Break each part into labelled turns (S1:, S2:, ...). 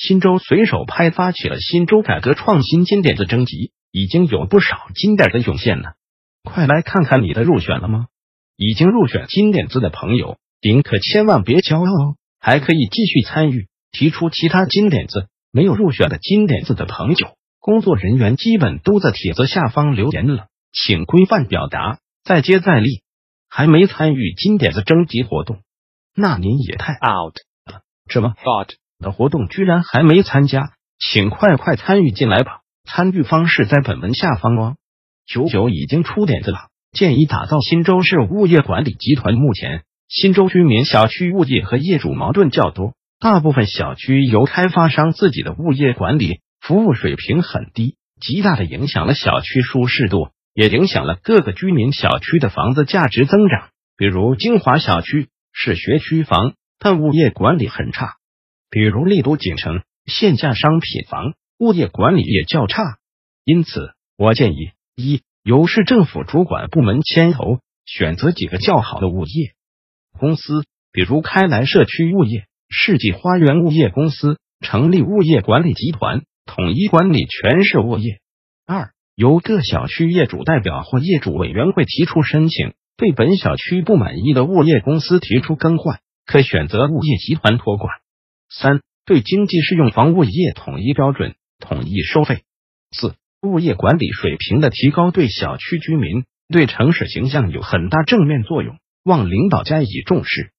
S1: 新州随手拍发起了新州改革创新金点子征集，已经有不少金点子涌现了，快来看看你的入选了吗？已经入选金点子的朋友，您可千万别骄傲哦，还可以继续参与。提出其他金点子没有入选的金点子的朋友，工作人员基本都在帖子下方留言了，请规范表达，再接再厉。还没参与金点子征集活动，那您也太 out 了。什么 hot 的活动居然还没参加，请快快参与进来吧！参与方式在本文下方哦。九九已经出点子了，建议打造新州市物业管理集团。目前新州居民小区物业和业主矛盾较多。大部分小区由开发商自己的物业管理，服务水平很低，极大的影响了小区舒适度，也影响了各个居民小区的房子价值增长。比如金华小区是学区房，但物业管理很差；比如丽都锦城限价商品房，物业管理也较差。因此，我建议一由市政府主管部门牵头，选择几个较好的物业公司，比如开来社区物业。世纪花园物业公司成立物业管理集团，统一管理全市物业。二、由各小区业主代表或业主委员会提出申请，对本小区不满意的物业公司提出更换，可选择物业集团托管。三、对经济适用房物业统一标准，统一收费。四、物业管理水平的提高对小区居民、对城市形象有很大正面作用，望领导加以重视。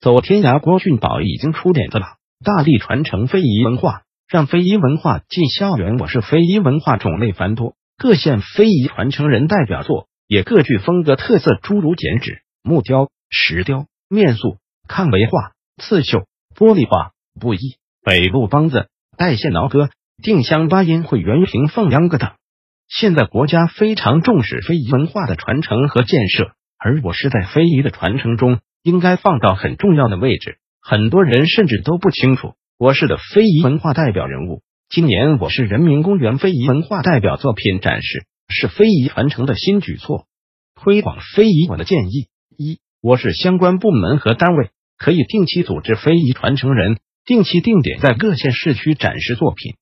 S1: 走天涯，郭俊宝已经出点子了，大力传承非遗文化，让非遗文化进校园。我是非遗文化种类繁多，各县非遗传承人代表作也各具风格特色，诸如剪纸、木雕、石雕、面塑、抗围画、刺绣、玻璃画、布艺、北路梆子、带线挠歌、定襄八音会、原平凤秧歌等。现在国家非常重视非遗文化的传承和建设，而我是在非遗的传承中。应该放到很重要的位置，很多人甚至都不清楚我市的非遗文化代表人物。今年我市人民公园非遗文化代表作品展示是非遗传承的新举措，推广非遗。我的建议一，我市相关部门和单位可以定期组织非遗传承人定期定点在各县市区展示作品，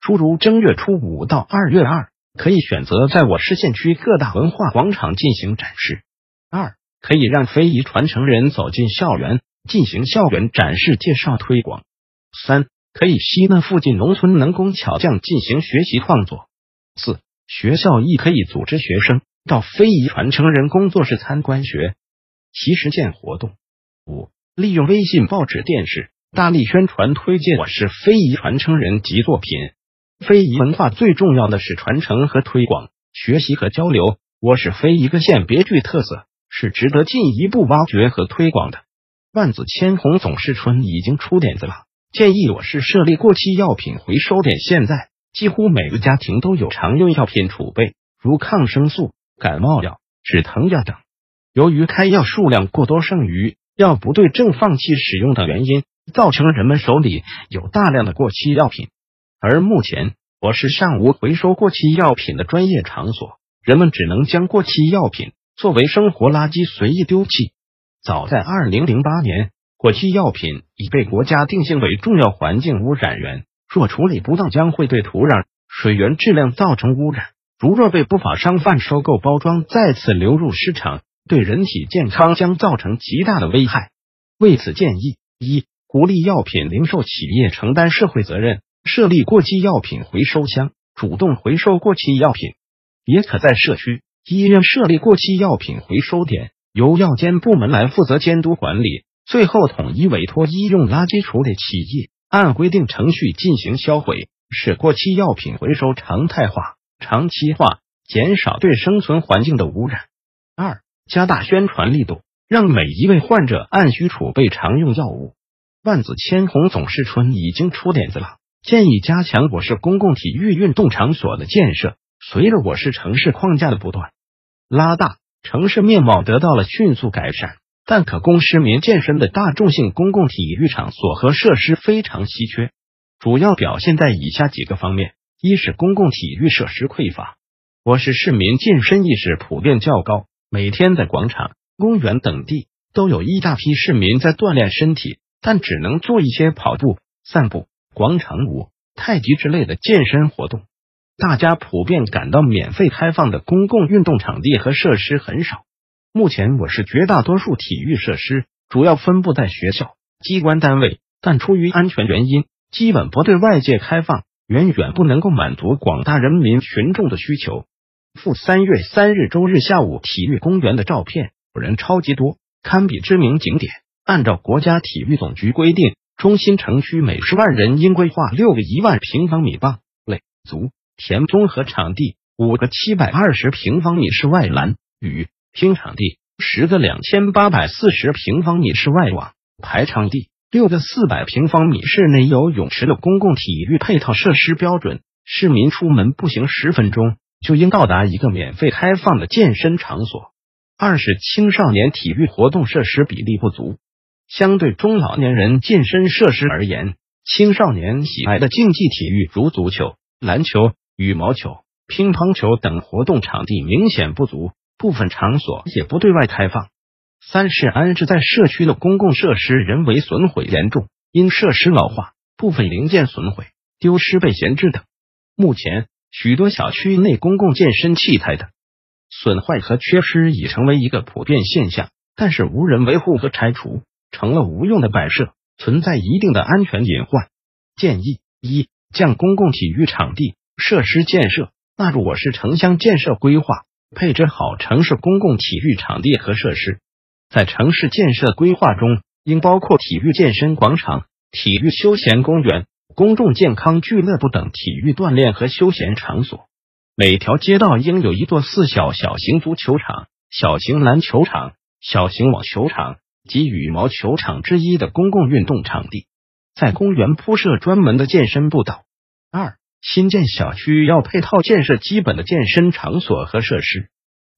S1: 诸如正月初五到二月二，可以选择在我市县区各大文化广场进行展示。二。可以让非遗传承人走进校园，进行校园展示、介绍、推广。三、可以吸纳附近农村能工巧匠进行学习创作。四、学校亦可以组织学生到非遗传承人工作室参观学习实践活动。五、利用微信、报纸、电视大力宣传推荐我市非遗传承人及作品。非遗文化最重要的是传承和推广，学习和交流。我市非遗各县别具特色。是值得进一步挖掘和推广的。万紫千红总是春已经出点子了，建议我市设立过期药品回收点。现在几乎每个家庭都有常用药品储备，如抗生素、感冒药、止疼药等。由于开药数量过多，剩余药不对症、放弃使用等原因，造成人们手里有大量的过期药品。而目前我市尚无回收过期药品的专业场所，人们只能将过期药品。作为生活垃圾随意丢弃。早在二零零八年，过期药品已被国家定性为重要环境污染源，若处理不当，将会对土壤、水源质量造成污染。如若被不法商贩收购、包装，再次流入市场，对人体健康将造成极大的危害。为此，建议一、鼓励药品零售企业承担社会责任，设立过期药品回收箱，主动回收过期药品，也可在社区。医院设立过期药品回收点，由药监部门来负责监督管理，最后统一委托医用垃圾处理企业按规定程序进行销毁，使过期药品回收常态化、长期化，减少对生存环境的污染。二、加大宣传力度，让每一位患者按需储备常用药物。万紫千红总是春已经出点子了，建议加强我市公共体育运动场所的建设。随着我市城市框架的不断。拉大，城市面貌得到了迅速改善，但可供市民健身的大众性公共体育场所和设施非常稀缺，主要表现在以下几个方面：一是公共体育设施匮乏，我市市民健身意识普遍较高，每天在广场、公园等地都有一大批市民在锻炼身体，但只能做一些跑步、散步。广场舞、太极之类的健身活动，大家普遍感到免费开放的公共运动场地和设施很少。目前，我市绝大多数体育设施主要分布在学校、机关单位，但出于安全原因，基本不对外界开放，远远不能够满足广大人民群众的需求。赴三月三日周日下午体育公园的照片，人超级多，堪比知名景点。按照国家体育总局规定。中心城区每十万人应规划六个一万平方米棒垒足田综合场地，五个七百二十平方米室外篮与拼场地，十个两千八百四十平方米室外网排场地，六个四百平方米室内游泳池的公共体育配套设施标准。市民出门步行十分钟就应到达一个免费开放的健身场所。二是青少年体育活动设施比例不足。相对中老年人健身设施而言，青少年喜爱的竞技体育如足球、篮球、羽毛球、乒乓球等活动场地明显不足，部分场所也不对外开放。三是安置在社区的公共设施人为损毁严重，因设施老化、部分零件损毁、丢失被闲置等。目前，许多小区内公共健身器材的损坏和缺失已成为一个普遍现象，但是无人维护和拆除。成了无用的摆设，存在一定的安全隐患。建议一，将公共体育场地设施建设纳入我市城乡建设规划，配置好城市公共体育场地和设施。在城市建设规划中，应包括体育健身广场、体育休闲公园、公众健康俱乐部等体育锻炼和休闲场所。每条街道应有一座四小小型足球场、小型篮球场、小型网球场。及羽毛球场之一的公共运动场地，在公园铺设专门的健身步道。二、新建小区要配套建设基本的健身场所和设施，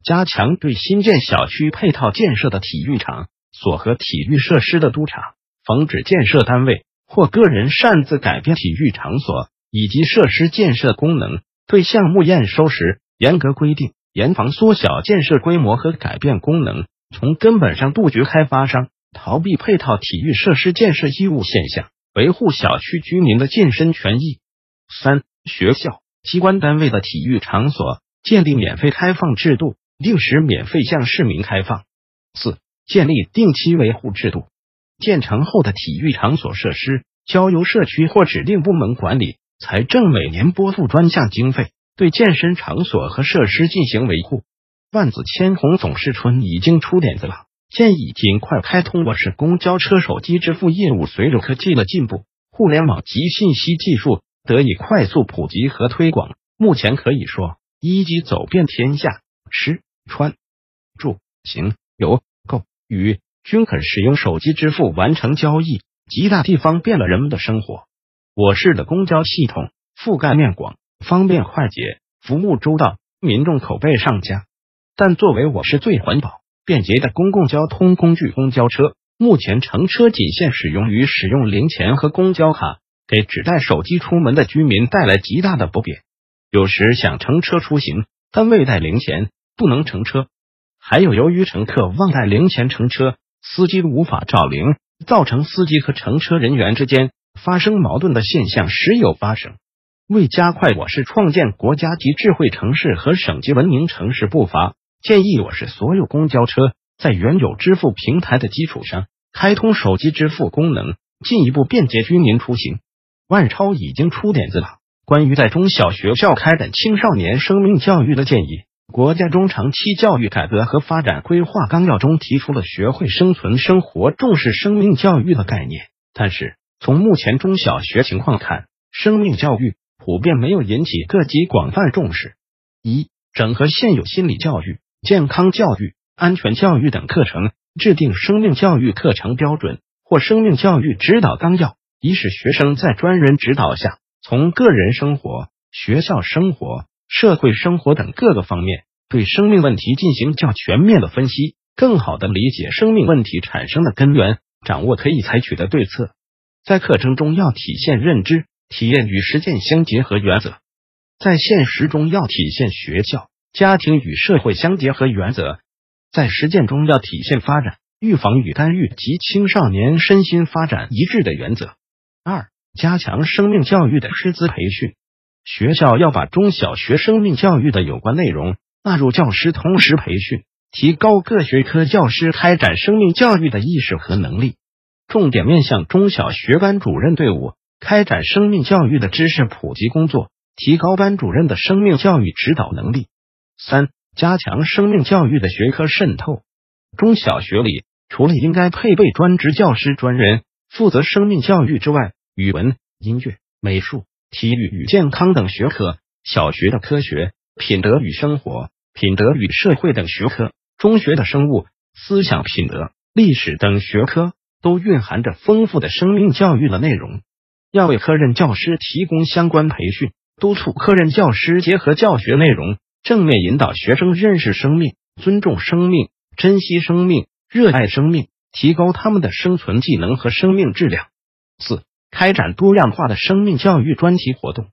S1: 加强对新建小区配套建设的体育场所和体育设施的督查，防止建设单位或个人擅自改变体育场所以及设施建设功能。对项目验收时严格规定，严防缩小建设规模和改变功能。从根本上杜绝开发商逃避配套体育设施建设义务现象，维护小区居民的健身权益。三、学校、机关单位的体育场所建立免费开放制度，定时免费向市民开放。四、建立定期维护制度，建成后的体育场所设施交由社区或指定部门管理，财政每年拨付专项经费，对健身场所和设施进行维护。万紫千红总是春已经出点子了，建议尽快开通我市公交车手机支付业务。随着科技的进步，互联网及信息技术得以快速普及和推广，目前可以说一机走遍天下，吃穿住行游购娱均可使用手机支付完成交易，极大地方便了人们的生活。我市的公交系统覆盖面广，方便快捷，服务周到，民众口碑上佳。但作为我市最环保、便捷的公共交通工具，公交车目前乘车仅限使用于使用零钱和公交卡，给只带手机出门的居民带来极大的不便。有时想乘车出行，但未带零钱不能乘车；还有由于乘客忘带零钱乘车，司机无法找零，造成司机和乘车人员之间发生矛盾的现象时有发生。为加快我市创建国家级智慧城市和省级文明城市步伐。建议我市所有公交车在原有支付平台的基础上开通手机支付功能，进一步便捷居民出行。万超已经出点子了，关于在中小学校开展青少年生命教育的建议，国家中长期教育改革和发展规划纲要中提出了学会生存生活、重视生命教育的概念。但是从目前中小学情况看，生命教育普遍没有引起各级广泛重视。一、整合现有心理教育。健康教育、安全教育等课程，制定生命教育课程标准或生命教育指导纲要，以使学生在专人指导下从个人生活、学校生活、社会生活等各个方面，对生命问题进行较全面的分析，更好的理解生命问题产生的根源，掌握可以采取的对策。在课程中要体现认知、体验与实践相结合原则，在现实中要体现学校、家庭与社会相结合原则，在实践中要体现发展、预防与干预及青少年身心发展一致的原则。二、加强生命教育的师资培训，学校要把中小学生命教育的有关内容纳入教师通识培训，提高各学科教师开展生命教育的意识和能力。重点面向中小学班主任队伍开展生命教育的知识普及工作，提高班主任的生命教育指导能力。三、加强生命教育的学科渗透。中小学里除了应该配备专职教师专人负责生命教育之外，语文、音乐、美术、体育与健康等学科，小学的科学、品德与生活、品德与社会等学科，中学的生物、思想品德、历史等学科。都蕴含着丰富的生命教育的内容，要为科任教师提供相关培训，督促科任教师结合教学内容，正面引导学生认识生命、尊重生命、珍惜生命、热爱生命，提高他们的生存技能和生命质量。四、开展多样化的生命教育专题活动，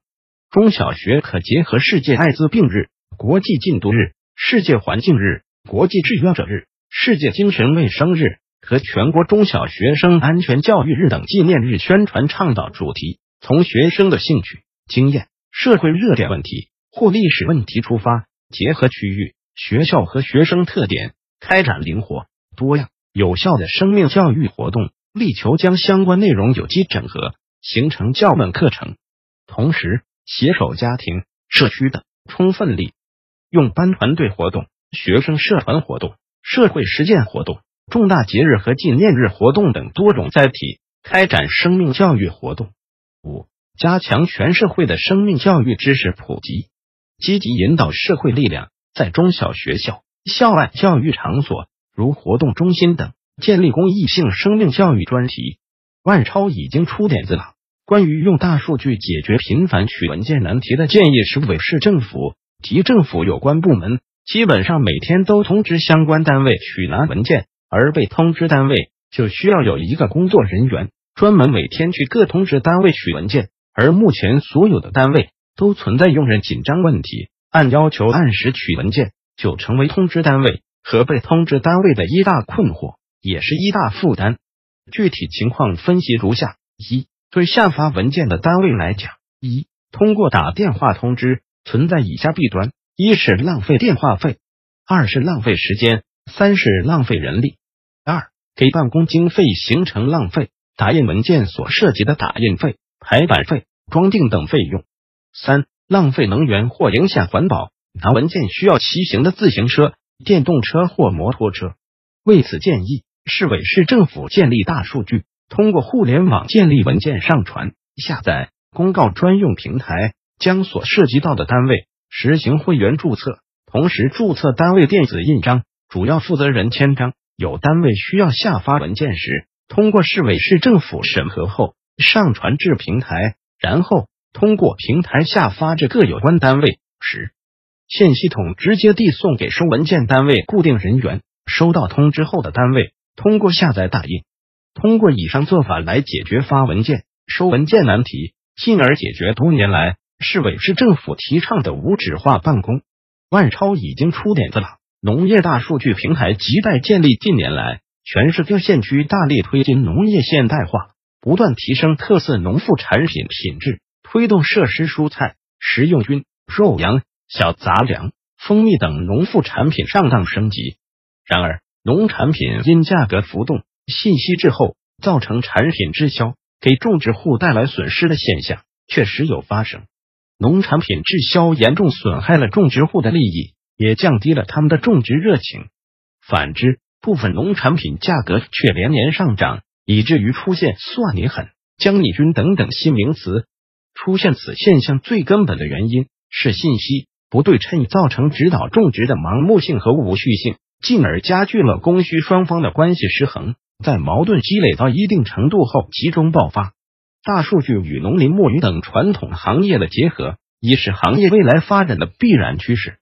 S1: 中小学可结合世界艾滋病日、国际禁毒日、世界环境日、国际志愿者日、世界精神卫生日。和全国中小学生安全教育日等纪念日宣传倡导主题，从学生的兴趣、经验、社会热点问题或历史问题出发，结合区域、学校和学生特点，开展灵活、多样、有效的生命教育活动，力求将相关内容有机整合，形成教本课程。同时，携手家庭、社区的充分利，用班团队活动、学生社团活动、社会实践活动。重大节日和纪念日活动等多种载体开展生命教育活动。五、加强全社会的生命教育知识普及，积极引导社会力量在中小学校、校外教育场所如活动中心等建立公益性生命教育专题。万超已经出点子了，关于用大数据解决频繁取文件难题的建议，市委市政府及政府有关部门基本上每天都通知相关单位取拿文件。而被通知单位就需要有一个工作人员专门每天去各通知单位取文件，而目前所有的单位都存在用人紧张问题，按要求按时取文件就成为通知单位和被通知单位的一大困惑，也是一大负担。具体情况分析如下：一、对下发文件的单位来讲，一通过打电话通知存在以下弊端：一是浪费电话费，二是浪费时间，三是浪费人力。二、给办公经费形成浪费，打印文件所涉及的打印费、排版费、装订等费用。三、浪费能源或影响环保，拿文件需要骑行的自行车、电动车或摩托车。为此，建议市委市政府建立大数据，通过互联网建立文件上传、下载、公告专用平台，将所涉及到的单位实行会员注册，同时注册单位电子印章，主要负责人签章。有单位需要下发文件时，通过市委市政府审核后上传至平台，然后通过平台下发至各有关单位时，现系统直接递送给收文件单位固定人员。收到通知后的单位，通过下载打印，通过以上做法来解决发文件、收文件难题，进而解决多年来市委市政府提倡的无纸化办公。万超已经出点子了。农业大数据平台亟待建立。近年来，全市各县区大力推进农业现代化，不断提升特色农副产品品质，推动设施蔬菜、食用菌、肉羊、小杂粮、蜂蜜等农副产品上档升级。然而，农产品因价格浮动、信息滞后，造成产品滞销，给种植户带来损失的现象确实有发生。农产品滞销严重损害了种植户的利益。也降低了他们的种植热情。反之，部分农产品价格却连年上涨，以至于出现“算你狠”“将你军”等等新名词。出现此现象最根本的原因是信息不对称，造成指导种植的盲目性和无序性，进而加剧了供需双方的关系失衡，在矛盾积累到一定程度后集中爆发。大数据与农林牧渔等传统行业的结合，已是行业未来发展的必然趋势。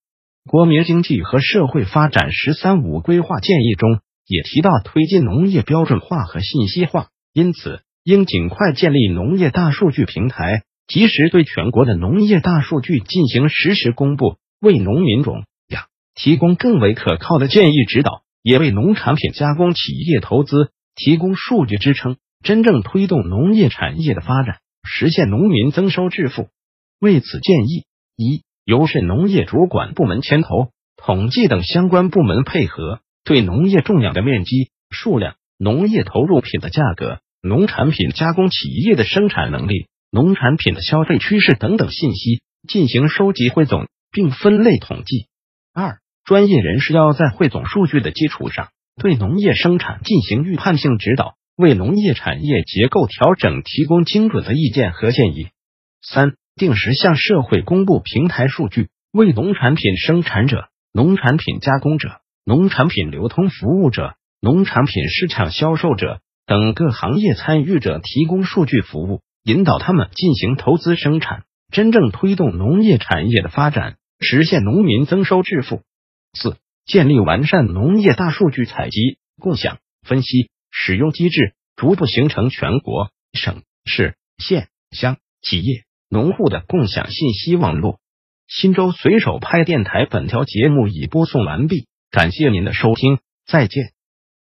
S1: 国民经济和社会发展“十三五”规划建议中也提到，推进农业标准化和信息化，因此应尽快建立农业大数据平台，及时对全国的农业大数据进行实时公布，为农民种养提供更为可靠的建议指导，也为农产品加工企业投资提供数据支撑，真正推动农业产业的发展，实现农民增收致富。为此，建议一。由市农业主管部门牵头，统计等相关部门配合，对农业种养的面积、数量、农业投入品的价格、农产品加工企业的生产能力、农产品的消费趋势等等信息进行收集汇总，并分类统计。二、专业人士要在汇总数据的基础上，对农业生产进行预判性指导，为农业产业结构调整提供精准的意见和建议。三。定时向社会公布平台数据，为农产品生产者、农产品加工者、农产品流通服务者、农产品市场销售者等各行业参与者提供数据服务，引导他们进行投资生产，真正推动农业产业的发展，实现农民增收致富。四、建立完善农业大数据采集、共享、分析、使用机制，逐步形成全国、省、市、县、乡、企业。农户的共享信息网络，新州随手拍电台本条节目已播送完毕，感谢您的收听，再见。